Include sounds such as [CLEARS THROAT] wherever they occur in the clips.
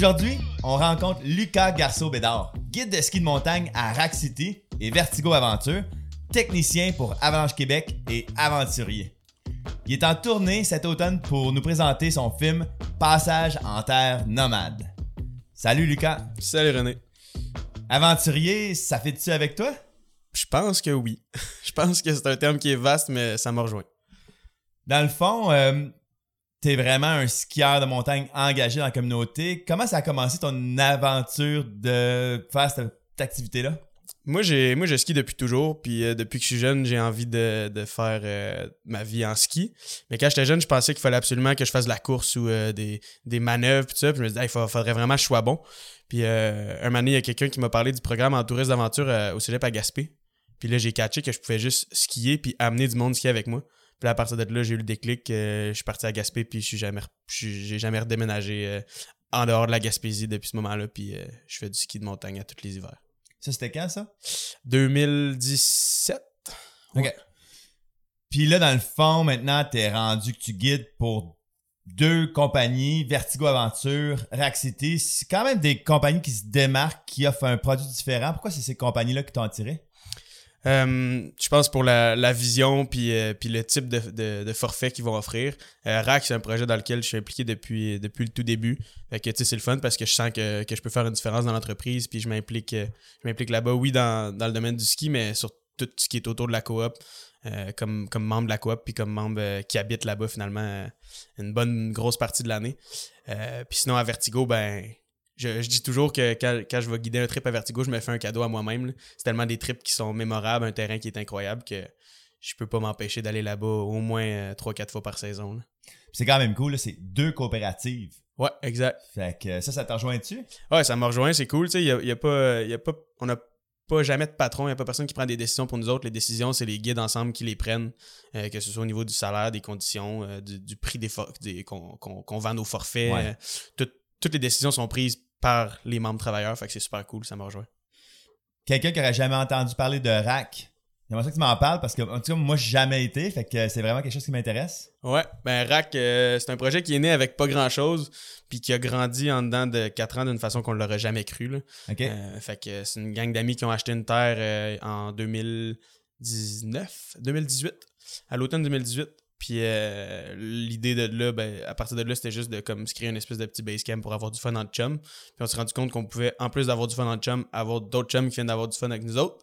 Aujourd'hui, on rencontre Lucas Garceau-Bédard, guide de ski de montagne à Rack City et Vertigo Aventure, technicien pour Avalanche Québec et aventurier. Il est en tournée cet automne pour nous présenter son film Passage en terre nomade. Salut Lucas. Salut René. Aventurier, ça fait-tu avec toi? Je pense que oui. [LAUGHS] Je pense que c'est un terme qui est vaste, mais ça m'a rejoint. Dans le fond, euh, t'es vraiment un skieur de montagne engagé dans la communauté. Comment ça a commencé ton aventure de faire cette activité-là? Moi, j'ai, moi, je skie depuis toujours, puis euh, depuis que je suis jeune, j'ai envie de, faire euh, ma vie en ski. Mais quand j'étais jeune, je pensais qu'il fallait absolument que je fasse de la course ou euh, des, des manœuvres, tout ça. Puis je me disais, il faudrait vraiment que je sois bon. Puis un moment il y a quelqu'un qui m'a parlé du programme en tourisme d'aventure au cégep à Gaspé. Puis là, j'ai catché que je pouvais juste skier puis amener du monde skier avec moi. Puis à partir de là, j'ai eu le déclic. je suis parti à Gaspé, puis je suis jamais, j'ai jamais redéménagé en dehors de la Gaspésie depuis ce moment-là. Puis je fais du ski de montagne à tous les hivers. Ça, c'était quand, ça? 2017. OK. Puis là, dans le fond, maintenant, t'es rendu que tu guides pour deux compagnies, Vertigo Aventure, Rack City. C'est quand même des compagnies qui se démarquent, qui offrent un produit différent. Pourquoi c'est ces compagnies-là qui t'ont attiré? Euh, je pense pour la, vision puis, euh, puis le type de, de, forfait qu'ils vont offrir. Euh, RAC, c'est un projet dans lequel je suis impliqué depuis, depuis le tout début. Fait que c'est le fun parce que je sens que, je peux faire une différence dans l'entreprise puis je m'implique je m'implique là-bas, oui, dans, le domaine du ski, mais sur tout ce qui est autour de la coop. comme, comme membre de la coop puis comme membre qui habite là-bas finalement une bonne grosse partie de l'année. puis sinon à Vertigo, ben je, dis toujours que quand, je vais guider un trip à Vertigo, je me fais un cadeau à moi-même. C'est tellement des trips qui sont mémorables, un terrain qui est incroyable que je peux pas m'empêcher d'aller là-bas au moins 3-4 euh, fois par saison. C'est quand même cool, c'est deux coopératives. Ouais, exact. Fait que ça, ça te rejoint dessus? Ouais, ça me rejoint, c'est cool. Y a, y a pas, y a pas, on n'a pas jamais de patron, il n'y a pas personne qui prend des décisions pour nous autres. Les décisions, c'est les guides ensemble qui les prennent, euh, que ce soit au niveau du salaire, des conditions, euh, du, prix des, des qu'on vend nos forfaits. toutes les décisions sont prises par les membres travailleurs. Fait que c'est super cool, ça m'a rejoint. Quelqu'un qui aurait jamais entendu parler de RAC. J'aimerais ça que tu m'en parles parce que, en tout cas, moi, j'ai jamais été. Fait que c'est vraiment quelque chose qui m'intéresse. Ouais, ben RAC, euh, c'est un projet qui est né avec pas grand chose, puis qui a grandi en dedans de 4 ans d'une façon qu'on l'aurait jamais cru. Là. Euh, fait que c'est une gang d'amis qui ont acheté une terre euh, en 2019, 2018, à l'automne 2018. Puis euh, l'idée de là, ben, à partir de là, c'était juste de comme se créer une espèce de petit base camp pour avoir du fun en chum. Puis on s'est rendu compte qu'on pouvait, en plus d'avoir du fun en chum, avoir d'autres chums qui viennent d'avoir du fun avec nous autres.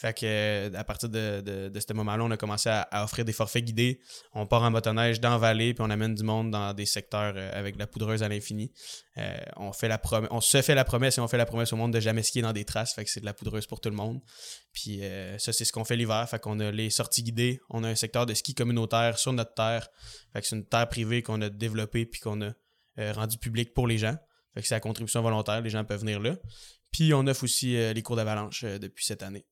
Fait que euh, à partir de, de, ce moment-là, on a commencé à, offrir des forfaits guidés. On part en motoneige dans la vallée, puis on amène du monde dans des secteurs euh, avec de la poudreuse à l'infini. Euh, on fait la on se fait la promesse et on fait la promesse au monde de jamais skier dans des traces. Fait que c'est de la poudreuse pour tout le monde. Puis ça, c'est ce qu'on fait l'hiver. Fait qu'on a les sorties guidées. On a un secteur de ski communautaire sur notre terre. Fait que c'est une terre privée qu'on a développée puis qu'on a rendu publique pour les gens. Fait que c'est la contribution volontaire. Les gens peuvent venir là. Puis on offre aussi les cours d'avalanche depuis cette année.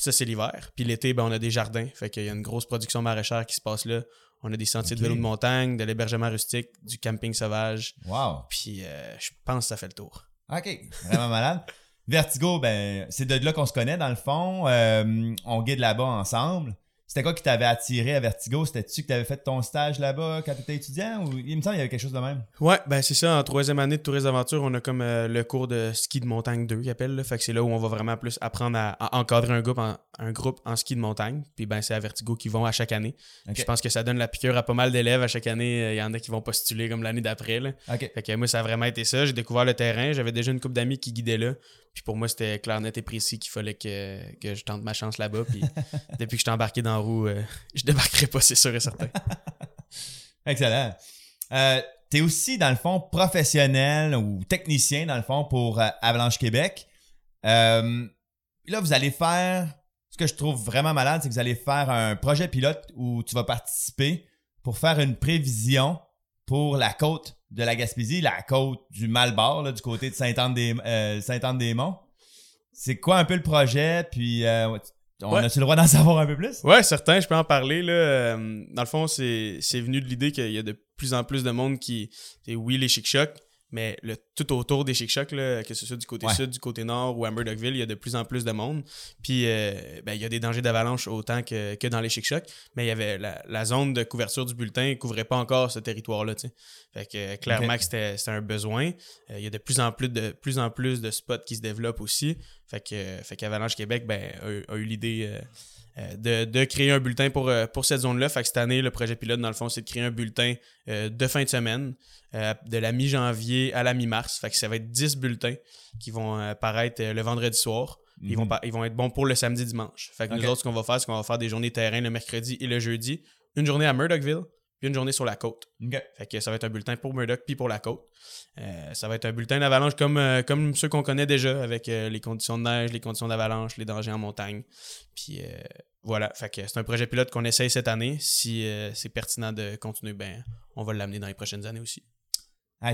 Ça, c'est l'hiver. Puis l'été, ben, on a des jardins. Fait qu'il y a une grosse production maraîchère qui se passe là. On a des sentiers de vélo de montagne, de l'hébergement rustique, du camping sauvage. Wow. Puis euh, je pense que ça fait le tour. OK. Vraiment malade. Vertigo, ben, c'est de là qu'on se connaît dans le fond. Euh, on guide là-bas ensemble. C'était quoi qui t'avait attiré à Vertigo? C'était-tu que tu avais fait ton stage là-bas quand tu étais étudiant ou il me semble qu'il y avait quelque chose de même? Ouais, ben c'est ça. En troisième année de tourisme d'aventure, on a comme euh, le cours de ski de montagne 2 qu'ils appellent. Fait que c'est là où on va vraiment plus apprendre à, encadrer un groupe, en, un groupe en ski de montagne. Puis ben c'est à Vertigo qu'ils vont à chaque année. Je pense que ça donne la piqûre à pas mal d'élèves à chaque année. Euh, il y en a qui vont postuler comme l'année d'après. Fait que moi, ça a vraiment été ça. J'ai découvert le terrain. J'avais déjà une couple d'amis qui guidaient là. Puis pour moi, c'était clair, net et précis qu'il fallait que, je tente ma chance là-bas. Puis [LAUGHS] depuis que je suis embarqué dans la roue, euh, [LAUGHS] je débarquerai pas, c'est sûr et certain. [LAUGHS] Excellent. Euh, tu es aussi, dans le fond, professionnel ou technicien, dans le fond, pour euh, Avalanche Québec. là, vous allez faire. Ce que je trouve vraiment malade, c'est que vous allez faire un projet pilote où tu vas participer pour faire une prévision pour la côte de la Gaspésie, la côte du Malbar, du côté de euh, Saint-Anne-des-Monts. c'est quoi un peu le projet? Puis, euh, on a-tu le droit d'en [LAUGHS] savoir un peu plus? Ouais, certain, je peux en parler. Là. Euh, dans le fond, c'est venu de l'idée qu'il y a de plus en plus de monde qui. Oui, les chic-chocs, mais le, tout autour des Chic Chocs, que ce soit du côté sud, du côté nord ou à Murdochville, il y a de plus en plus de monde. Puis euh, ben, il y a des dangers d'avalanche autant que, que, dans les Chic Chocs, mais il y avait la, zone de couverture du bulletin ne couvrait pas encore ce territoire-là. Fait que clairement que c'était un besoin. Euh, il y a de plus en plus de plus en plus de spots qui se développent aussi. Fait que fait qu'Avalanche Québec ben, a, eu l'idée. Euh, de, créer un bulletin pour, pour cette zone-là. Fait que cette année, le projet pilote, dans le fond, c'est de créer un bulletin de fin de semaine euh, de la mi-janvier à la mi-mars. Fait que ça va être 10 bulletins qui vont euh, apparaître euh, le vendredi soir. Ils, vont mhm. ils vont être bons pour le samedi dimanche. Fait que nous autres, ce qu'on va faire, c'est qu'on va faire des journées terrain le mercredi et le jeudi. Une journée à Murdochville, puis une journée sur la côte. Fait que ça va être un bulletin pour Murdoch puis pour la côte. ça va être un bulletin d'avalanche comme, comme ceux qu'on connaît déjà avec les conditions de neige, les conditions d'avalanche, les dangers en montagne. Puis voilà, fait que c'est un projet pilote qu'on essaye cette année. Si c'est pertinent de continuer, ben on va l'amener dans les prochaines années aussi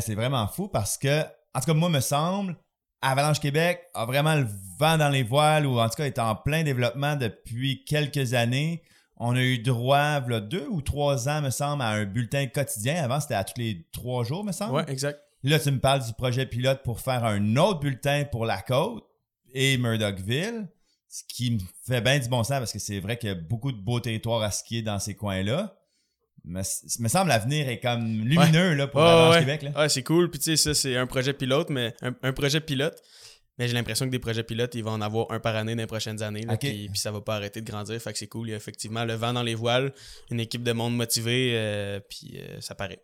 c'est vraiment fou parce que, en tout cas, moi, me semble, Avalanche Québec a vraiment le vent dans les voiles ou en tout cas est en plein développement depuis quelques années. On a eu droit, il y a deux ou trois ans, me semble, à un bulletin quotidien. Avant, c'était à tous les trois jours, me semble. Oui, exact. Là, tu me parles du projet pilote pour faire un autre bulletin pour la côte et Murdochville, ce qui me fait bien du bon sens parce que c'est vrai qu'il y a beaucoup de beaux territoires à skier dans ces coins-là me, me semble l'avenir est comme lumineux là, pour oh, Québec. Là. Ouais, c'est cool. Puis tu sais, ça, c'est un projet pilote, mais un, projet pilote. Mais j'ai l'impression que des projets pilotes, ils vont en avoir un par année dans les prochaines années. Là, puis, ça va pas arrêter de grandir. Fait que c'est cool. Il y a effectivement le vent dans les voiles, une équipe de monde motivée, euh, puis euh, ça paraît.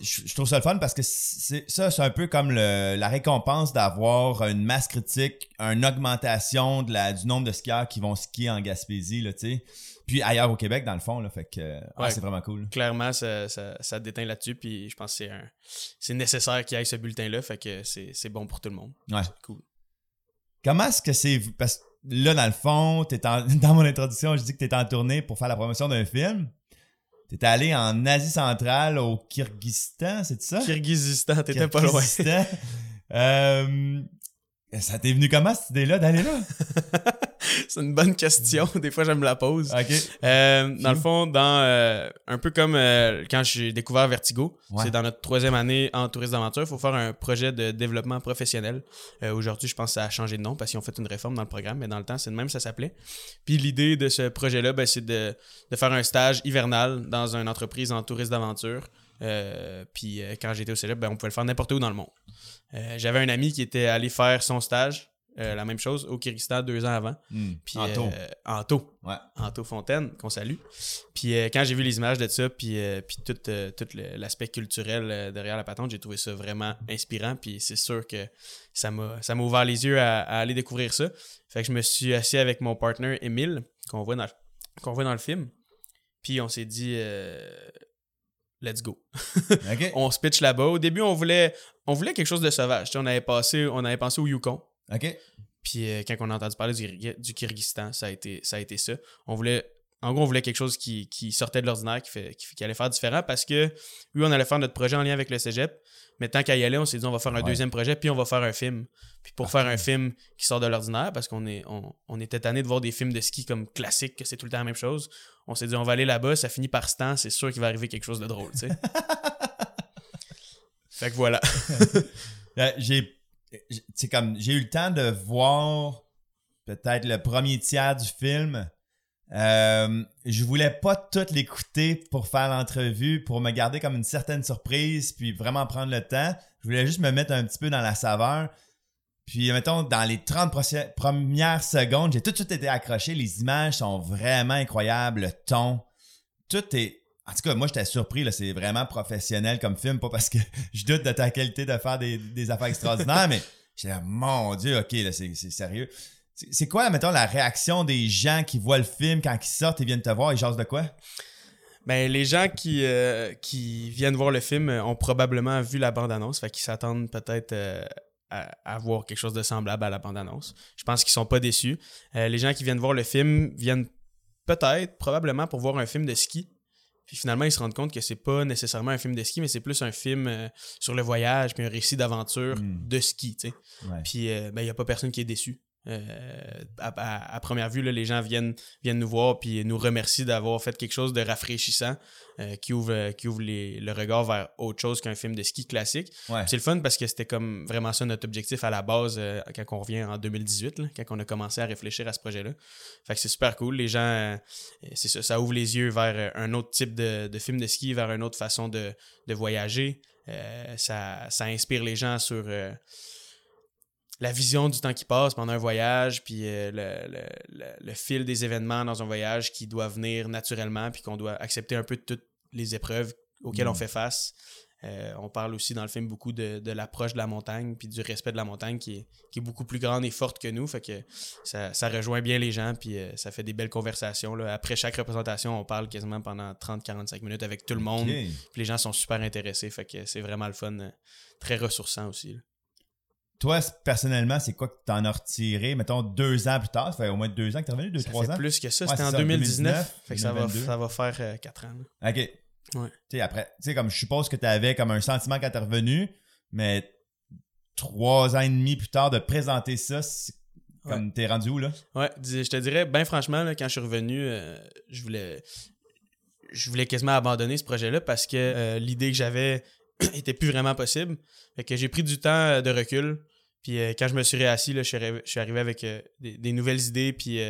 Je, trouve ça le fun parce que c'est ça, c'est un peu comme la récompense d'avoir une masse critique, une augmentation de la, du nombre de skieurs qui vont skier en Gaspésie. Là, tu sais puis ailleurs au Québec, dans le fond, là, fait que c'est vraiment cool. Clairement, ça, ça, déteint là-dessus, puis je pense que c'est nécessaire qu'il y ait ce bulletin-là, fait que c'est bon pour tout le monde. Ouais. Cool. Comment est-ce que c'est... Parce que là, dans le fond, es [LAUGHS] dans mon introduction, je dis que tu en tournée pour faire la promotion d'un film. Étais allé en Asie centrale, au Kyrgyzstan, c'est ça? Kyrgyzstan, t'étais pas loin. euh, ça t'est venu comment cette idée-là d'aller là? [LAUGHS] [LAUGHS] c'est une bonne question. Des fois, je me la pose. Euh, dans le fond, dans euh, un peu comme euh, quand j'ai découvert Vertigo, c'est dans notre troisième année en tourisme d'aventure, il faut faire un projet de développement professionnel. Aujourd'hui, je pense que ça a changé de nom parce qu'ils ont fait une réforme dans le programme, mais dans le temps, c'est le même, ça s'appelait. Puis l'idée de ce projet-là, ben, c'est de, de, faire un stage hivernal dans une entreprise en tourisme d'aventure. puis quand j'étais au célèbre, ben, on pouvait le faire n'importe où dans le monde. J'avais un ami qui était allé faire son stage, euh, la même chose, au Kyrgyzstan deux ans avant. Hmm. Puis, Anto. Euh, Anto. Ouais. Anto Fontaine, qu'on salue. Puis quand j'ai vu les images de ça, puis, puis tout, l'aspect culturel derrière la patente, j'ai trouvé ça vraiment inspirant. Puis c'est sûr que ça m'a, ouvert les yeux à, aller découvrir ça. Fait que je me suis assis avec mon partner Emile, qu'on voit dans, qu'on voit dans le film. Puis on s'est dit, let's go. [LAUGHS] on se pitch là-bas. Au début, on voulait, on voulait quelque chose de sauvage. on avait, passé, on avait pensé au Yukon. OK. Puis euh, quand on a entendu parler du, du Kyrgyzstan, ça a, été, ça a été ça. On voulait, en gros, on voulait quelque chose qui, sortait de l'ordinaire, qui, fait, qui, allait faire différent parce que, oui, on allait faire notre projet en lien avec le cégep. Mais tant qu'à y aller, on s'est dit, on va faire un deuxième projet, puis on va faire un film. Puis pour faire un film qui sort de l'ordinaire, parce qu'on est, on, était tanné de voir des films de ski comme classiques, que c'est tout le temps la même chose, on s'est dit, on va aller là-bas, ça finit par ce temps, c'est sûr qu'il va arriver quelque chose de drôle, tu sais. [LAUGHS] fait que voilà. [LAUGHS] Euh, j'ai, c'est comme, j'ai eu le temps de voir peut-être le premier tiers du film. Euh, je voulais pas tout l'écouter pour faire l'entrevue, pour me garder comme une certaine surprise, puis vraiment prendre le temps. Je voulais juste me mettre un petit peu dans la saveur. Puis, mettons, dans les 30 premières secondes, j'ai tout de suite été accroché. Les images sont vraiment incroyables, le ton. Tout est. En tout cas, moi, j'étais surpris. C'est vraiment professionnel comme film. Pas parce que [LAUGHS] je doute de ta qualité de faire des, affaires extraordinaires, mais j'étais mon Dieu, OK, là, c'est sérieux. C'est quoi, mettons, la réaction des gens qui voient le film quand ils sortent et viennent te voir? Ils jasent de quoi? Ben, les gens qui, euh, qui viennent voir le film ont probablement vu la bande-annonce, fait qu'ils s'attendent peut-être euh, à, voir quelque chose de semblable à la bande-annonce. Je pense qu'ils sont pas déçus. Euh, les gens qui viennent voir le film viennent peut-être, probablement, pour voir un film de ski. Puis finalement, ils se rendent compte que c'est pas nécessairement un film de ski, mais c'est plus un film euh, sur le voyage, puis un récit d'aventure hmm. de ski, tu sais. Puis euh, ben, il n'y a pas personne qui est déçu. À, première vue, les gens viennent, viennent nous voir puis nous remercient d'avoir fait quelque chose de rafraîchissant qui ouvre, qui ouvre le regard vers autre chose qu'un film de ski classique. C'est le fun parce que c'était comme vraiment ça notre objectif à la base quand on revient en 2018, quand on a commencé à réfléchir à ce projet-là. Fait que c'est super cool. Les gens, c'est ça, ça ouvre les yeux vers un autre type de, de film de ski, vers une autre façon de, de voyager. Euh, ça, ça, inspire les gens sur euh, la vision du temps qui passe pendant un voyage, puis euh, le, le, fil des événements dans un voyage qui doit venir naturellement, puis qu'on doit accepter un peu de toutes les épreuves auxquelles on mm. fait face. Euh, on parle aussi dans le film beaucoup de, l'approche de la montagne puis du respect de la montagne qui est, beaucoup plus grande et forte que nous. Fait que ça, rejoint bien les gens puis euh, ça fait des belles conversations. Après chaque représentation, on parle quasiment pendant 30-45 minutes avec tout le monde. Puis les gens sont super intéressés. Fait que c'est vraiment le fun. Très ressourçant aussi. Toi, personnellement, c'est quoi que tu en as retiré, mettons, deux ans plus tard? Ça fait au moins deux ans que tu es revenu, deux, ça trois fait ans? plus que ça. C'était en 2019. fait que ça va, ça va, faire quatre ans. OK. Tu après, tu sais, comme je suppose que tu avais comme un sentiment quand t'es revenu, mais trois ans et demi plus tard de présenter ça, comme t'es rendu où là? Ouais, je te dirais, ben franchement, quand je suis revenu, euh, je voulais. Je voulais quasiment abandonner ce projet-là parce que euh, l'idée que j'avais [COUGHS] était plus vraiment possible. Fait que j'ai pris du temps de recul. Puis euh, quand je me suis réassis, là, je, suis arrivé avec des, nouvelles idées, puis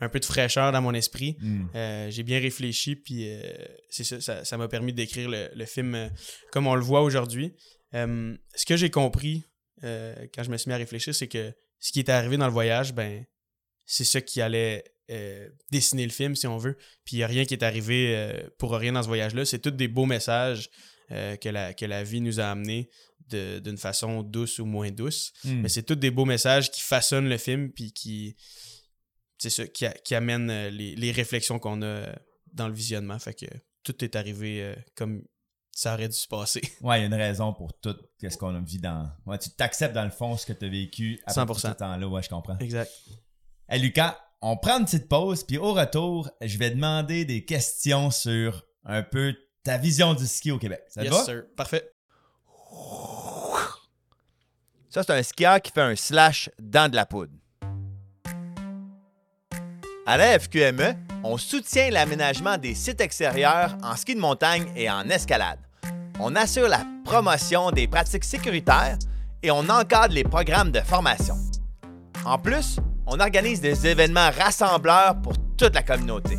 un peu de fraîcheur dans mon esprit. Hmm. Euh, j'ai bien réfléchi, puis euh, c'est ça, ça m'a permis d'écrire le, film euh, comme on le voit aujourd'hui. ce que j'ai compris quand je me suis mis à réfléchir, c'est que ce qui est arrivé dans le voyage, ben, c'est ça qui allait dessiner le film, si on veut. Puis il n'y a rien qui est arrivé pour rien dans ce voyage-là. C'est tous des beaux messages que, la, que la vie nous a amenés d'une façon douce ou moins douce. Hmm. Mais c'est tous des beaux messages qui façonnent le film, puis qui c'est ça qui, amène euh, les, réflexions qu'on a dans le visionnement. Fait que tout est arrivé euh, comme ça aurait dû se passer. [LAUGHS] Ouais, il y a une raison pour tout ce qu'on a vu dans. Ouais, tu t'acceptes dans le fond ce que tu as vécu à 100%. ce temps-là. Ouais, je comprends. Exact. Hey, Lucas, on prend une petite pause, puis au retour, je vais demander des questions sur un peu ta vision du ski au Québec. Ça yes, sir. Parfait. Ça, c'est un skieur qui fait un slash dans de la poudre. À la FQME, on soutient l'aménagement des sites extérieurs en ski de montagne et en escalade. On assure la promotion des pratiques sécuritaires et on encadre les programmes de formation. En plus, on organise des événements rassembleurs pour toute la communauté.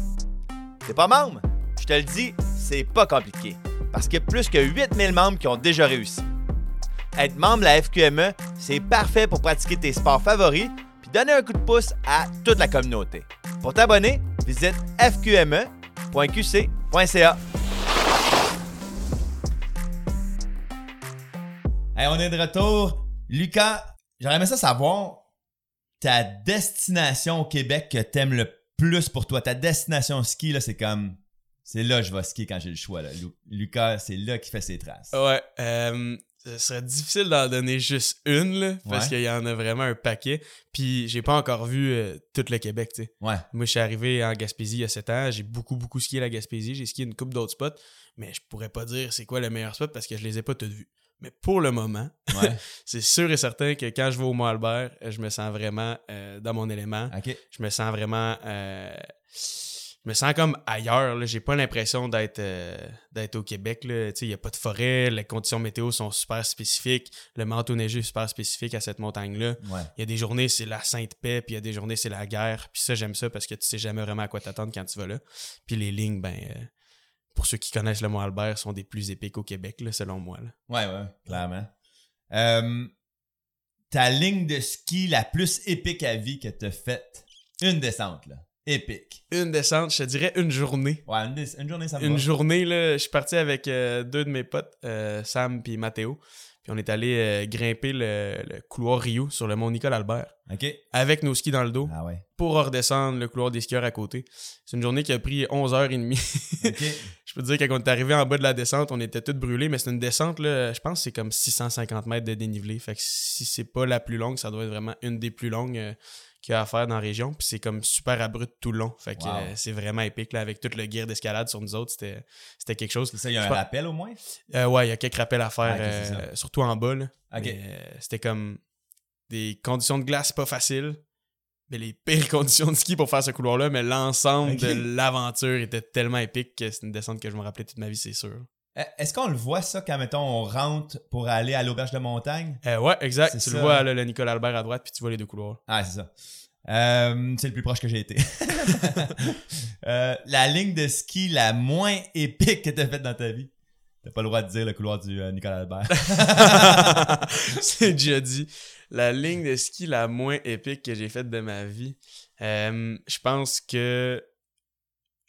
T'es pas membre? Je te le dis, c'est pas compliqué, parce qu'il y a plus que 8000 membres qui ont déjà réussi. Être membre de la FQME, c'est parfait pour pratiquer tes sports favoris puis donner un coup de pouce à toute la communauté. Pour t'abonner, visite fqme.qc.ca. Hey, on est de retour. Lucas, j'aimerais ça savoir ta destination au Québec que t'aimes le plus pour toi. Ta destination ski, là, c'est comme. C'est là que je vais skier quand j'ai le choix. Là. Lucas, c'est là qu'il fait ses traces. Ouais. Euh, ce serait difficile d'en donner juste une, là, parce qu'il y en a vraiment un paquet. Puis j'ai pas encore vu euh, tout le Québec, tu sais. Ouais. Moi, je suis arrivé en Gaspésie il y a 7 ans. J'ai beaucoup, beaucoup skié la Gaspésie. J'ai skié une coupe d'autres spots, mais je pourrais pas dire c'est quoi le meilleur spot parce que je les ai pas tous vus. Mais pour le moment, [LAUGHS] c'est sûr et certain que quand je vais au Mont-Albert, je me sens vraiment euh, dans mon élément. Je me sens vraiment... Euh, je me sens comme ailleurs. J'ai pas l'impression d'être euh, d'être au Québec. Il n'y a pas de forêt, les conditions météo sont super spécifiques, le manteau neigeux est super spécifique à cette montagne-là. Il y a des journées, c'est la sainte paix, puis il y a des journées, c'est la guerre. Puis ça, j'aime ça parce que tu sais jamais vraiment à quoi t'attendre quand tu vas là. Puis les lignes, ben, euh, pour ceux qui connaissent le Mont Albert, sont des plus épiques au Québec, là, selon moi. Là. Ouais, ouais, clairement. Euh, ta ligne de ski la plus épique à vie que tu as faite, une descente, là épique. Une descente, je te dirais une journée. Ouais, une, journée, ça me Une journée, là, je suis parti avec euh, deux de mes potes, euh, Sam et Mathéo. Puis on est allé euh, grimper le, couloir Rio sur le mont Nicole Albert. OK. Avec nos skis dans le dos. Ah ouais. Pour redescendre le couloir des skieurs à côté. C'est une journée qui a pris 11h30. [LAUGHS] OK. je peux te dire, quand on est arrivé en bas de la descente, on était tous brûlés, mais c'est une descente, là, je pense que c'est comme 650 mètres de dénivelé. Fait que si c'est pas la plus longue, ça doit être vraiment une des plus longues qu'il y a à faire dans la région. Puis c'est comme super abrupt tout le long. Fait que euh, c'est vraiment épique. Là, avec tout le gear d'escalade sur nous autres, c'était quelque chose. Ça, il y a un rappel au moins? Euh, ouais, il y a quelques rappels à faire, ah, euh, surtout en bas. Là. c'était comme des conditions de glace pas faciles. les pires [LAUGHS] conditions de ski pour faire ce couloir-là, mais l'ensemble de l'aventure était tellement épique que c'est une descente que je me rappelais toute ma vie, c'est sûr. Eh, est-ce qu'on le voit ça quand, mettons, on rentre pour aller à l'auberge de montagne? Euh, ouais, exact. Tu le vois, le Nicolas Albert à droite, puis tu vois les deux couloirs. Ah, c'est ça. Euh, c'est le plus proche que j'ai été. [LAUGHS] Euh, la ligne de ski la moins épique que tu as faite dans ta vie? T'as pas le droit de dire le couloir du Nicolas Albert. [LAUGHS] c'est déjà dit. La ligne de ski la moins épique que j'ai faite de ma vie. je pense que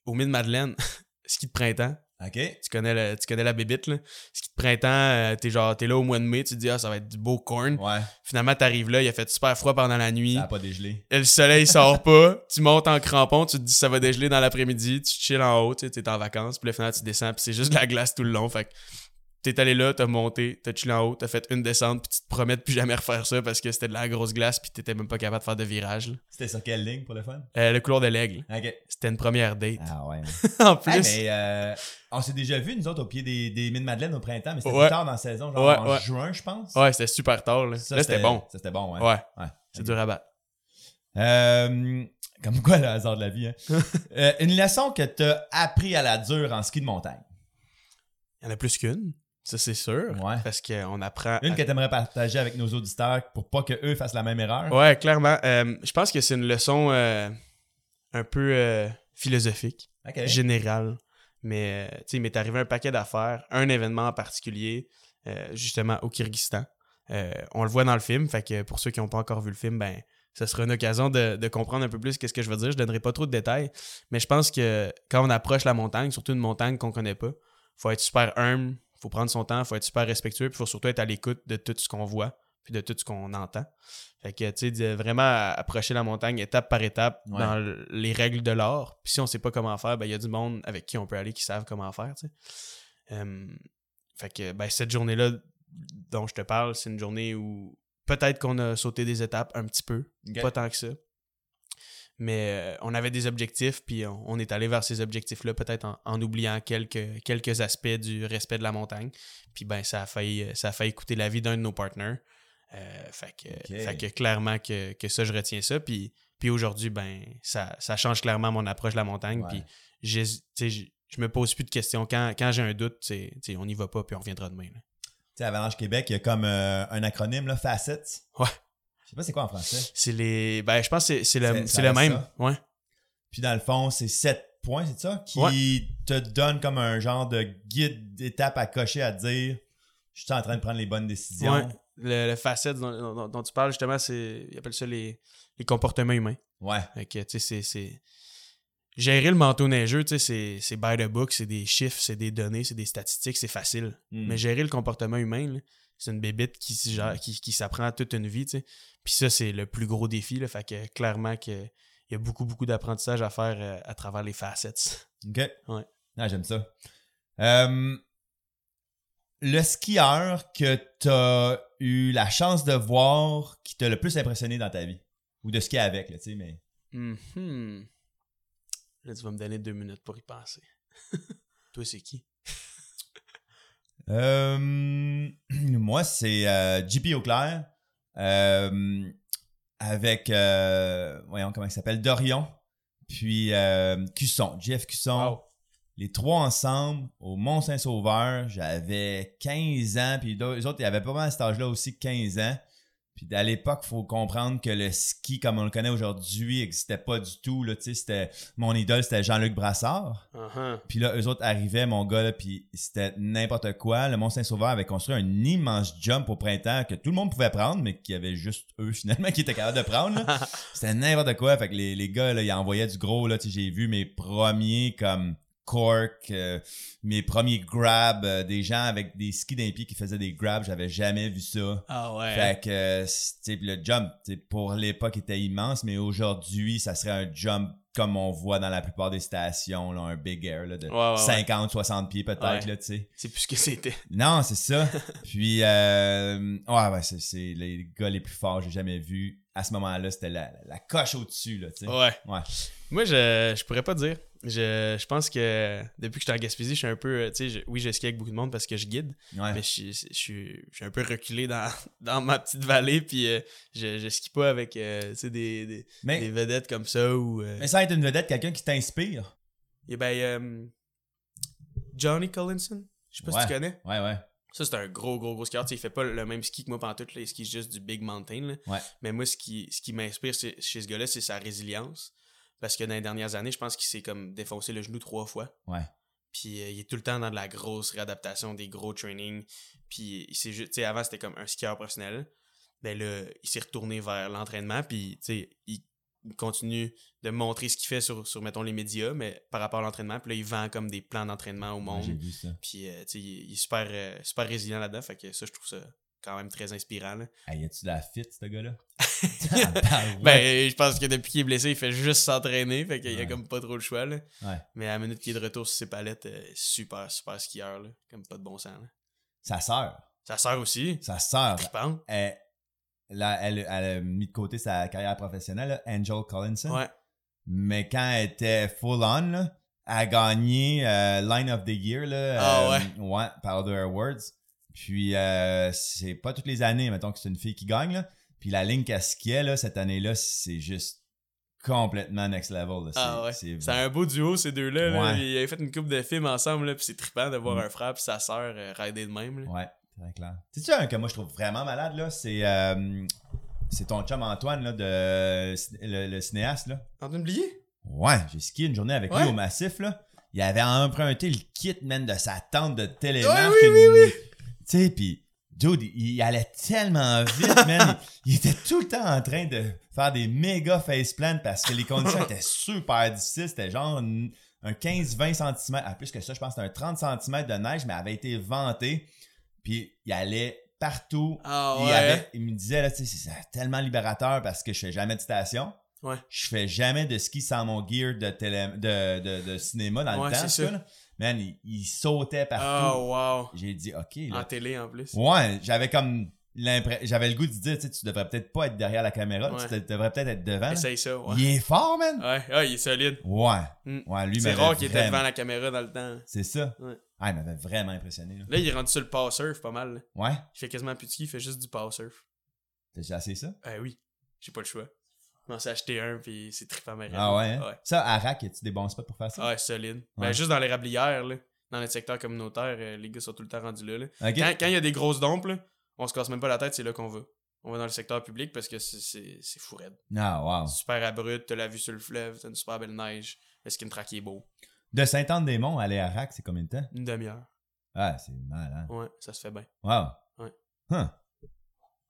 au Mid-Madeleine, [LAUGHS] ski de printemps, tu connais, tu connais la bébite, là. Ce qui te printemps, euh, t'es genre, t'es là au mois de mai, tu te dis, ah, ça va être du beau corn. Ouais. Finalement, t'arrives là, il a fait super froid pendant la nuit. Ça a pas dégelé. Et le soleil sort [LAUGHS] pas. tu montes en crampon, tu te dis, ça va dégeler dans l'après-midi. Tu chilles en haut, tu es en vacances. Puis là, finalement, tu descends, puis c'est juste de la glace tout le long. Fait t'es allé là, t'as monté, t'as chillé en haut, t'as fait une descente, puis tu te promets de plus jamais refaire ça parce que c'était de la grosse glace, puis t'étais même pas capable de faire de virage. C'était sur quelle ligne pour le fun? Euh, le couloir de l'aigle. Ok. C'était une première date. Ah ouais. [LAUGHS] en plus. mais euh, on s'est déjà vu, nous autres, au pied des, des mines Madeleine au printemps, mais c'était plus tard dans la saison, genre en juin, je pense. Ouais, c'était super tard. Là, c'était bon. C'était bon, ouais. Ouais. C'est du rabat. Euh, comme quoi le hasard de la vie, hein? [LAUGHS] euh, une leçon que t'as appris à la dure en ski de montagne. Il y en a plus qu'une. Ça, c'est sûr. Ouais. Parce qu'on apprend. Une que tu aimerais partager avec nos auditeurs pour pas qu'eux fassent la même erreur. Ouais, clairement. Euh, je pense que c'est une leçon euh, un peu euh, philosophique, générale. Mais tu sais, il m'est arrivé un paquet d'affaires, un événement en particulier, justement au Kyrgyzstan. on le voit dans le film, fait que pour ceux qui n'ont pas encore vu le film, ben ça sera une occasion de, de comprendre un peu plus qu'est-ce que je veux dire. Je donnerai pas trop de détails, mais je pense que quand on approche la montagne, surtout une montagne qu'on connaît pas, faut être super humble, faut prendre son temps, faut être super respectueux, puis faut surtout être à l'écoute de tout ce qu'on voit, puis de tout ce qu'on entend. Fait que, tu sais, vraiment approcher la montagne étape par étape dans les règles de l'art. Puis si on sait pas comment faire, ben il y a du monde avec qui on peut aller qui savent comment faire, tu sais. fait que, ben, cette journée-là dont je te parle, c'est une journée où peut-être qu'on a sauté des étapes un petit peu, pas tant que ça. Mais euh, on avait des objectifs, puis on, est allé vers ces objectifs-là, peut-être en, oubliant quelques, quelques aspects du respect de la montagne. Puis ben, ça a failli, ça a failli coûter la vie d'un de nos partenaires. Euh, fait, que, clairement que, ça, je retiens ça. Puis, puis aujourd'hui, ben, ça, change clairement mon approche de la montagne. Puis je, me pose plus de questions. Quand, j'ai un doute, on n'y va pas, puis on reviendra demain. Tu sais, Avalanche Québec, il y a comme euh, un acronyme, là, Facets. Ouais sais pas c'est quoi en français. C'est les. Ben, je pense que c'est le, le même. Ouais. Puis dans le fond, c'est sept points, c'est ça? Qui te donne comme un genre de guide d'étape à cocher à dire je suis en train de prendre les bonnes décisions. Ouais. Le, facette dont, tu parles, justement, c'est. Ils appellent ça les, les comportements humains. Ouais. Que, tu sais, c'est. Gérer le manteau neigeux, tu sais, c'est by the book, c'est des chiffres, c'est des données, c'est des statistiques, c'est facile. Hmm. Mais gérer le comportement humain, c'est une bébite qui, qui, qui s'apprend toute une vie, tu sais. Puis ça, c'est le plus gros défi. Là, fait que clairement qu'il y a beaucoup, beaucoup d'apprentissage à faire euh, à travers les facettes. [LAUGHS] OK. Ouais. Ah, j'aime ça. Euh, le skieur que tu as eu la chance de voir qui t'a le plus impressionné dans ta vie? Ou de skier avec, tu sais, mais. Mm Là, tu vas me donner deux minutes pour y penser. [LAUGHS] Toi, c'est qui? Euh, [CLEARS THROAT] moi, c'est JP Auclair. Euh, avec, euh, voyons comment il s'appelle, Dorion, puis euh, Cusson, Jeff Cusson. Les trois ensemble au Mont-Saint-Sauveur, j'avais 15 ans, puis les autres, ils avaient pas mal à cet âge-là aussi 15 ans. Puis à l'époque, faut comprendre que le ski, comme on le connaît aujourd'hui, n'existait pas du tout. Là, c'était, mon idole, c'était Jean-Luc Brassard. Uh-huh. Puis là, eux autres arrivaient, mon gars, puis c'était n'importe quoi. Le Mont-Saint-Sauveur avait construit un immense jump au printemps que tout le monde pouvait prendre, mais qu'il y avait juste eux, [LAUGHS] finalement, qui étaient capables de prendre. [LAUGHS] c'était n'importe quoi. Fait que les, les gars, là, ils envoyaient du gros. Là, j'ai vu mes premiers comme cork, euh, mes premiers grabs, euh, des gens avec des skis d'un pied qui faisaient des grabs, j'avais jamais vu ça. Ah ouais. Fait que euh, le jump, pour l'époque, était immense, mais aujourd'hui, ça serait un jump comme on voit dans la plupart des stations, là, un big air là, de 50, 60 pieds peut-être, là, tu sais. C'est plus ce que c'était. Non, c'est ça. [LAUGHS] Puis, ouais, ouais, c'est les gars les plus forts que j'ai jamais vus. À ce moment-là, c'était la, la, coche au-dessus, là, tu sais. Ouais. Ouais. Moi, je, je pourrais pas dire. Je, je pense que depuis que je suis en Gaspésie, je suis un peu. Tu sais, oui, je skie avec beaucoup de monde parce que je guide. Mais je, je, suis, un peu reculé dans, [LAUGHS] dans ma petite vallée. Puis euh, je, je skie pas avec euh, des, des, des, vedettes comme ça. Ou, Mais ça être une vedette, quelqu'un qui t'inspire. Et eh ben, Johnny Collinson. Je sais pas si tu connais. Ouais, ouais. Ça, c'est un gros, gros, gros skieur. il fait pas le même ski que moi pendant tout. Il skie juste du big mountain. Mais moi, ce qui, ce qui m'inspire chez ce gars-là, c'est sa résilience. Parce que dans les dernières années, je pense qu'il s'est comme défoncé le genou trois fois. Ouais. Puis euh, il est tout le temps dans de la grosse réadaptation, des gros trainings. Puis il s'est juste, avant c'était comme un skieur professionnel. Ben là, il s'est retourné vers l'entraînement. Puis il continue de montrer ce qu'il fait sur, sur, mettons, les médias, mais par rapport à l'entraînement. Puis là, il vend comme des plans d'entraînement au monde. J'ai vu ça. Puis, euh, tu sais, il, est super, euh, super résilient là-dedans. Fait que ça, je trouve ça quand même très inspirant. Là. y a-tu de la fit, ce gars-là? [LAUGHS] [LAUGHS] ben, je pense que depuis qu'il est blessé, il fait juste s'entraîner. Fait qu'il y a comme pas trop le choix. Là. Mais à la minute qu'il est de retour sur ses palettes, euh, super, super skieur. Là. Comme pas de bon sens. Là. Sa sœur. Sa sœur aussi. Sa sœur. Elle, là, elle, elle, a mis de côté sa carrière professionnelle, Angel Collinson. Ouais. Mais quand elle était full on, là, elle a gagné euh, Line of the Year là, ah, ouais. Euh, ouais, Powder Awards. Puis c'est pas toutes les années, mettons que c'est une fille qui gagne. Là. Puis la ligne qu'elle skiait là, cette année-là, c'est juste complètement next level. Là. Ah ouais. C'est un beau duo ces deux-là. Là. Ils avaient fait une coupe de films ensemble, là, puis c'est trippant de voir mm. un frère et sa sœur euh, rider de même. Là. Ouais, très clair. Tu sais un que moi je trouve vraiment malade, là, c'est euh, c'est ton chum Antoine, là, de, le, cinéaste. Là. Antoine Blier? Ouais, j'ai skié une journée avec lui au Massif. Là. Il avait emprunté le kit, man, de sa tente de télémarque. oui, oui, oui. Tu sais, puis dude, il, allait tellement vite, [LAUGHS] man. il, était tout le temps en train de faire des méga faceplants parce que les conditions [LAUGHS] étaient super difficiles. C'était genre un 15-20 cm. À plus que ça, je pense que c'était un 30 cm de neige, mais avait été vanté. Puis il allait partout. Ah, ouais. il, me disait, là, c'est tellement libérateur parce que je fais jamais de station. Ouais. Je fais jamais de ski sans mon gear de, télé, de, de, cinéma dans le temps. Man, il, sautait partout. Oh, wow. J'ai dit, OK. En télé, en plus. Ouais, j'avais comme j'avais le goût de dire, tu, sais, tu devrais peut-être pas être derrière la caméra, tu devrais peut-être être devant. Essaye ça, ouais. Il est fort, man. Ouais, il est solide. Ouais. Mm. Ouais, lui, C'est rare qu'il était devant la caméra dans le temps. C'est ça. Ouais. Ah, il m'avait vraiment impressionné. Là. il est rendu sur le power surf pas mal. Ouais. Il fait quasiment plus de ski, il fait juste du power surf. T'as déjà assez ça? Eh oui. J'ai pas le choix. M'en suis acheté un, puis c'est trippant mais Ah ouais? Hein? ouais. Ça, à RAC, y tu des bons spots pour faire ça? Ouais, solide. Ben, juste dans les rablières, là dans le secteur communautaire, euh, les gars sont tout le temps rendus là. Quand il y a des grosses dompes, on se casse même pas la tête, c'est là qu'on va. On va dans le secteur public parce que c'est fou raide. Ah, wow. Super abrupt, t'as la vue sur le fleuve, t'as une super belle neige. Le skin track est beau. De Saint-Anne-des-Monts à aller à Rac, c'est combien de temps? Une demi-heure. Ah, c'est mal, hein? Ouais, ça se fait bien. Wow. Ouais. Huh.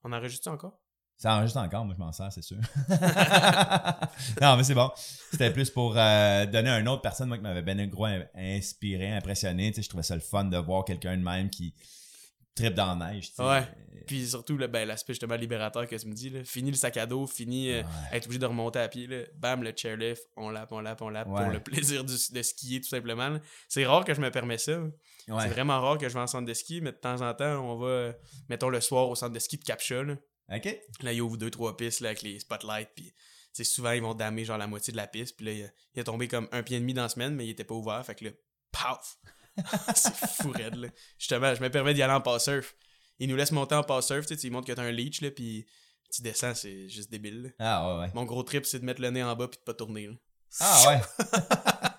On enregistre encore? Ça enregistre encore, moi je m'en sers, c'est sûr. [LAUGHS] non, mais c'est bon. C'était plus pour euh, donner à une autre personne moi, qui m'avait bien gros inspiré, impressionné. Tu sais, je trouvais ça le fun de voir quelqu'un de même qui tripe dans la neige. Ouais. Puis surtout, ben, l'aspect justement libérateur que tu me dis. Là. Fini le sac à dos, fini euh, être obligé de remonter à pied. Là. Bam, le chairlift, on lap, on lap, on lap pour le plaisir de skier tout simplement. C'est rare que je me permets ça. C'est vraiment rare que je vais en centre de ski, mais de temps en temps, on va, mettons le soir au centre de ski de Capcha. OK. Là, il ouvre deux, trois pistes là, avec les spotlights. Puis, souvent, ils vont damer genre la moitié de la piste. Puis là, il a, tombé comme un pied et demi dans la semaine, mais il était pas ouvert. Fait que là, paf! [LAUGHS] c'est fou raide, là. Justement, je me permets d'y aller en pass surf. Il nous laisse monter en pass surf. Tu sais, il montre que t'as un leech, là, puis tu descends, c'est juste débile. Ah ouais, ouais. Mon gros trip, c'est de mettre le nez en bas puis de pas tourner. Là. Ah ouais. [LAUGHS]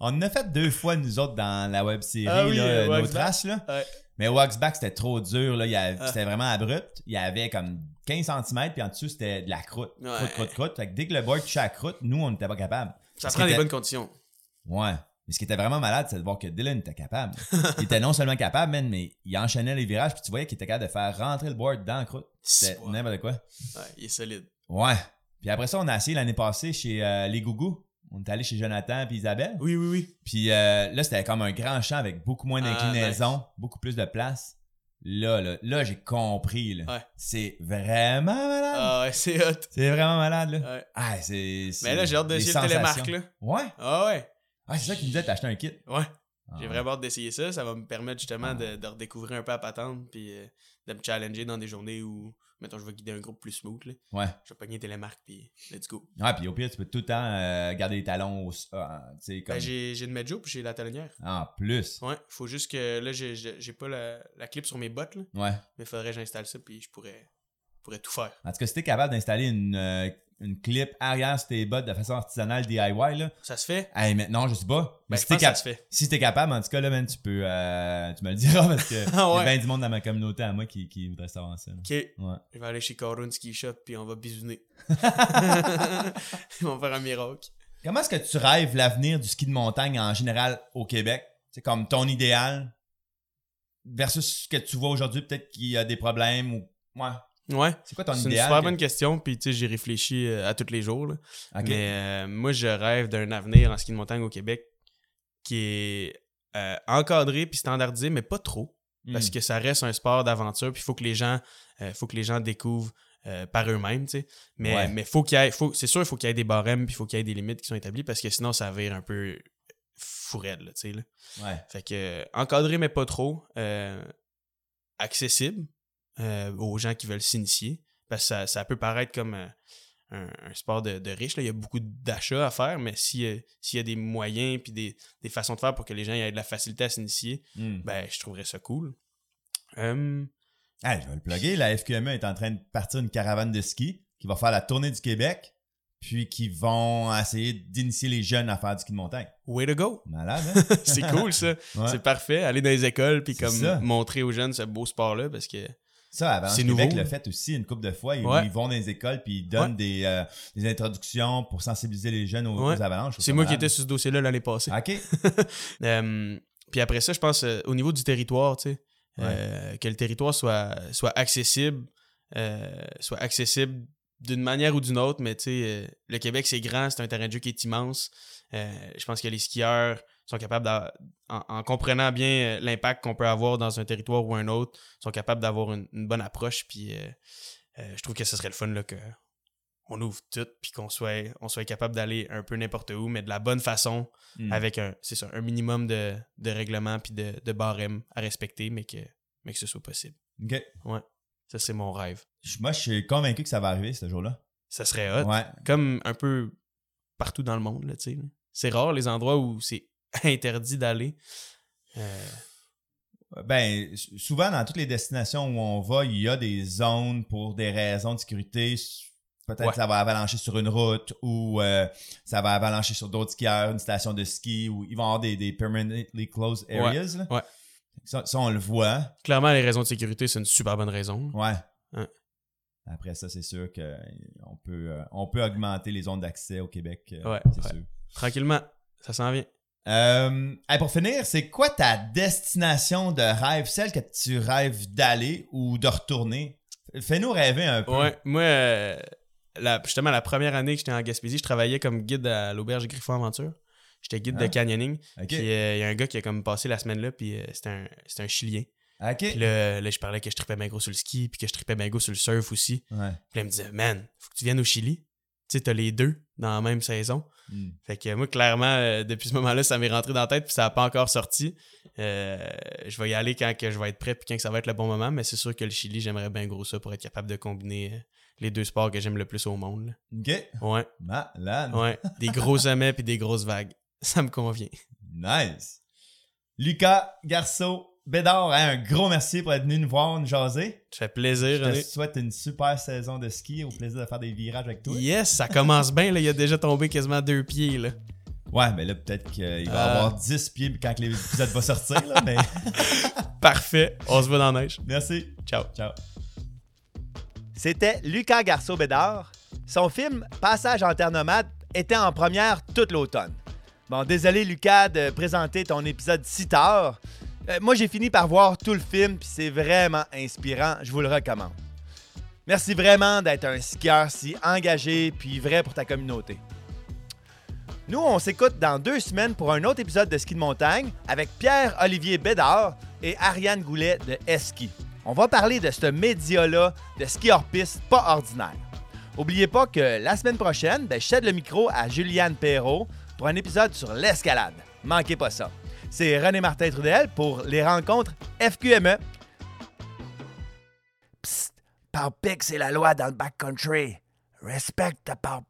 On en a fait deux fois, nous autres, dans la web série, ah là, nos traces. Là. Ouais. Mais Waxback, c'était trop dur. Là. Ah. C'était vraiment abrupt. Il y avait comme 15 cm, puis en dessous, c'était de la croûte. Croûte, croûte, croûte. Fait que dès que le board touchait la croûte, nous, on n'était pas capable. Ça prend des bonnes conditions. Ouais. Mais ce qui était vraiment malade, c'est de voir que Dylan était capable. [LAUGHS] il était non seulement capable, mais il enchaînait les virages, puis tu voyais qu'il était capable de faire rentrer le board dans la croûte. C'était n'importe quoi. Ouais, il est solide. Ouais. Puis après ça, on a essayé l'année passée chez euh, les Gougous. On est allé chez Jonathan et Isabelle. Oui, oui, oui. Puis euh, là, c'était comme un grand champ avec beaucoup moins ah, d'inclinaison, beaucoup plus de place. Là, là, là j'ai compris. Là. Ouais. C'est vraiment malade. Ah ouais, c'est hot. C'est vraiment malade, là. Ouais. Ah, c'est. Mais là, j'ai hâte d'essayer le télémarque, là. Ouais. Ah ouais. Ah, c'est ça qui me disait, t'as acheté un kit. Ouais. Ah, j'ai vraiment hâte d'essayer ça. Ça va me permettre justement ah. de, de, redécouvrir un peu à patente puis euh, de me challenger dans des journées où, mettons, je vais guider un groupe plus smooth, là, Ouais. je vais pogner télémarque, puis let's go. Ouais, puis au pire, tu peux tout le temps euh, garder les talons au. euh, tu sais, comme. Ben, j'ai j'ai le Medjo, puis j'ai la talonnière. en plus. Ouais, faut juste que là, j'ai- j'ai pas la, la clip sur mes bottes, là, Ouais. mais faudrait que j'installe ça, puis je pourrais, pourrais tout faire. En tout cas, si t'es capable d'installer une, euh, une clip arrière sur tes bottes de façon artisanale DIY, là. Ça se fait? Hey, maintenant, je sais pas. Mais Ben, si t'es cap- si capable, en tout cas, là, man, tu peux. euh, tu me le [LAUGHS] diras parce que. Ah Il y ouais. a bien du monde dans ma communauté à moi qui, qui voudrait savoir ça. là. Ok, Ouais. je vais aller chez Corun Ski Shop, puis on va bisouner. [LAUGHS] [LAUGHS] Ils vont faire un miracle. Comment est-ce que tu rêves l'avenir du ski de montagne en général au Québec? C'est comme ton idéal versus ce que tu vois aujourd'hui, peut-être qu'il y a des problèmes ou. Ouais. Ouais, C'est quoi ton c'est une idéal? super que- bonne question, puis tu sais, j'y réfléchis euh, à tous les jours. là. Mais euh, moi, je rêve d'un avenir en ski de montagne au Québec qui est euh, encadré puis standardisé, mais pas trop, parce Hmm. que ça reste un sport d'aventure, puis il faut que les gens, euh, faut que les gens découvrent euh, par eux-mêmes, tu sais. Mais, Ouais. mais faut qu'il y ait, faut, c'est sûr, il faut qu'il y ait des barèmes, puis il faut qu'il y ait des limites qui sont établies, parce que sinon, ça vire un peu fourette, là, tu sais. là. Ouais. Fait que encadré, mais pas trop. euh, accessible euh, aux gens qui veulent s'initier. Parce que ça, ça peut paraître comme euh, un, un sport de, de riche. là. Il y a beaucoup d'achats à faire, mais si, euh, s'il y a des moyens puis des, des façons de faire pour que les gens aient de la facilité à s'initier, Hmm. ben je trouverais ça cool. Hum, Hey, je vais le plugger. La FQME est en train de partir une caravane de ski qui va faire la tournée du Québec, puis qui vont essayer d'initier les jeunes à faire du ski de montagne. way to go! Malade, hein? [LAUGHS] C'est cool ça. Ouais. C'est parfait. Aller dans les écoles puis comme ça. montrer aux jeunes ce beau sport-là parce que Ça, avant C'est Québec l'a fait aussi une couple de fois. Ils, Ouais. ils vont dans les écoles puis ils donnent Ouais. des, euh, des introductions pour sensibiliser les jeunes aux, Ouais. aux avalanches. c'est moi qui étais sur ce dossier-là l'année passée. OK. [LAUGHS] Euh, puis après ça, je pense euh, au niveau du territoire, tu sais, que le territoire soit, soit accessible, soit accessible d'une manière ou d'une autre, mais tu sais, le Québec, c'est grand, c'est un terrain de jeu qui est immense. Je pense que les skieurs sont capables, en, en comprenant bien euh, l'impact qu'on peut avoir dans un territoire ou un autre, sont capables d'avoir une, une bonne approche. Puis euh, euh, je trouve que ce serait le fun là, que on ouvre tout, puis qu'on soit, on soit capable d'aller un peu n'importe où, mais de la bonne façon, Hmm. avec un, c'est ça, un minimum de, de règlements puis de, de barèmes à respecter, mais que, mais que ce soit possible. OK. Ça, c'est mon rêve. Moi, je suis convaincu que ça va arriver ce jour-là. Ça serait hot. Ouais. Comme un peu partout dans le monde, là, tu sais. C'est rare les endroits où c'est [LAUGHS] interdit d'aller. Euh, Ben, souvent, dans toutes les destinations où on va, il y a des zones pour des raisons de sécurité. Peut-être Ouais. que ça va avalancher sur une route ou euh, ça va avalancher sur d'autres skieurs, une station de ski où ils vont avoir des, des permanently closed Ouais. areas. là. Ouais. Ça, ça, on le voit. clairement, les raisons de sécurité, c'est une super bonne raison. Ouais. Ouais. Après ça, c'est sûr qu'on peut, euh, on peut augmenter les zones d'accès au Québec. euh, Ouais, c'est ouais. sûr. Tranquillement, ça s'en vient. Euh, hey, pour finir, c'est quoi ta destination de rêve, celle que tu rêves d'aller ou de retourner? Fais-nous rêver un peu. Ouais, moi, euh, la- justement, la première année que j'étais en Gaspésie, je travaillais comme guide à l'auberge Griffon Aventure. J'étais guide Ah. de canyoning. OK. Puis euh, il y a un gars qui a comme passé la semaine là, puis euh, c'était un, un Chilien. OK. Puis là, là, je parlais que je tripais bien gros sur le ski, puis que je tripais bien gros sur le surf aussi. Ouais. Puis là, il me disait, man, faut que tu viennes au Chili. Tu sais, t'as les deux dans la même saison. Hmm. Fait que moi, clairement, euh, depuis ce moment-là, ça m'est rentré dans la tête, puis ça n'a pas encore sorti. Euh, je vais y aller quand que je vais être prêt, puis quand que ça va être le bon moment, mais c'est sûr que le Chili, j'aimerais bien gros ça pour être capable de combiner euh, les deux sports que j'aime le plus au monde. là. OK. Ouais, Malade. ouais. Des gros sommets puis des grosses vagues. [LAUGHS] Ça me convient. Nice. Lucas Garceau Bédard, hein, un gros merci pour être venu nous voir, nous jaser. Ça fait plaisir, Je René. te souhaite une super saison de ski. Au plaisir de faire des virages avec toi. Yes, ça commence bien. Là. Il a déjà tombé quasiment deux pieds. Là. Ouais, mais là, peut-être qu'il va Euh. avoir 10 pieds quand l'épisode va sortir. Là, mais [LAUGHS] Parfait. On se voit dans la neige. merci. Ciao. Ciao. C'était Lucas Garceau-Bédard. Son film Passage en terre nomade était en première toute l'automne. Bon, désolé Lucas de présenter ton épisode si tard. Euh, moi, j'ai fini par voir tout le film, puis c'est vraiment inspirant. Je vous le recommande. Merci vraiment d'être un skieur si engagé puis vrai pour ta communauté. Nous, on s'écoute dans deux semaines pour un autre épisode de Ski de montagne avec Pierre-Olivier Bédard et Ariane Goulet de Eski. On va parler de ce média-là de ski hors piste pas ordinaire. Oubliez pas que la semaine prochaine, ben, je cède le micro à Juliane Perrault pour un épisode sur l'escalade. Manquez pas ça. C'est René Martin Trudel pour les rencontres FQME. Psst, Power c'est la loi dans le backcountry. Respecte ta Power